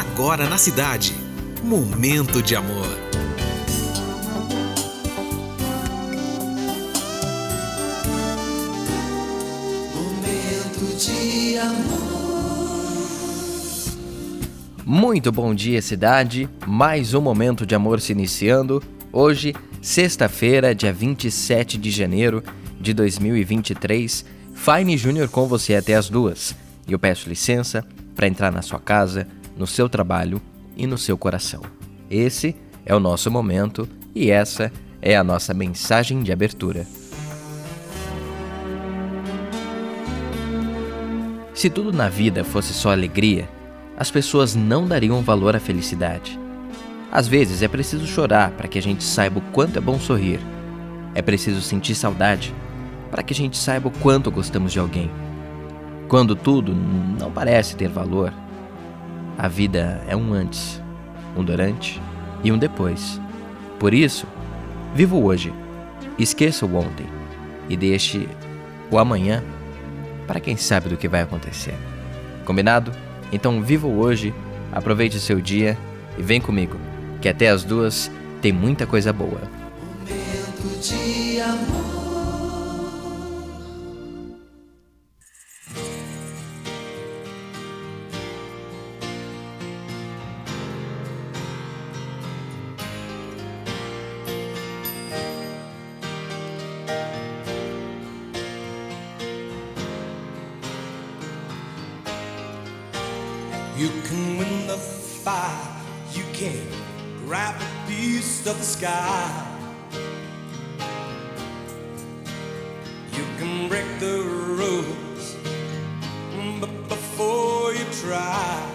agora na cidade. Momento de amor. Momento de amor. Muito bom dia, cidade. Mais um momento de amor se iniciando. Hoje, sexta-feira, dia 27 de janeiro de 2023. Fine Júnior com você até as duas. E eu peço licença para entrar na sua casa, no seu trabalho e no seu coração. Esse é o nosso momento e essa é a nossa mensagem de abertura. Se tudo na vida fosse só alegria, as pessoas não dariam valor à felicidade. Às vezes é preciso chorar para que a gente saiba o quanto é bom sorrir. É preciso sentir saudade para que a gente saiba o quanto gostamos de alguém. Quando tudo não parece ter valor, a vida é um antes, um durante e um depois. Por isso, viva o hoje, esqueça o ontem e deixe o amanhã para quem sabe do que vai acontecer. Combinado? Então viva o hoje, aproveite o seu dia e vem comigo, que até as duas tem muita coisa boa. You can win the fight, you can grab a piece of the sky. You can break the rules, but before you try,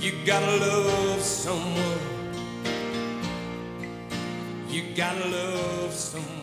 you gotta love someone. You gotta love someone.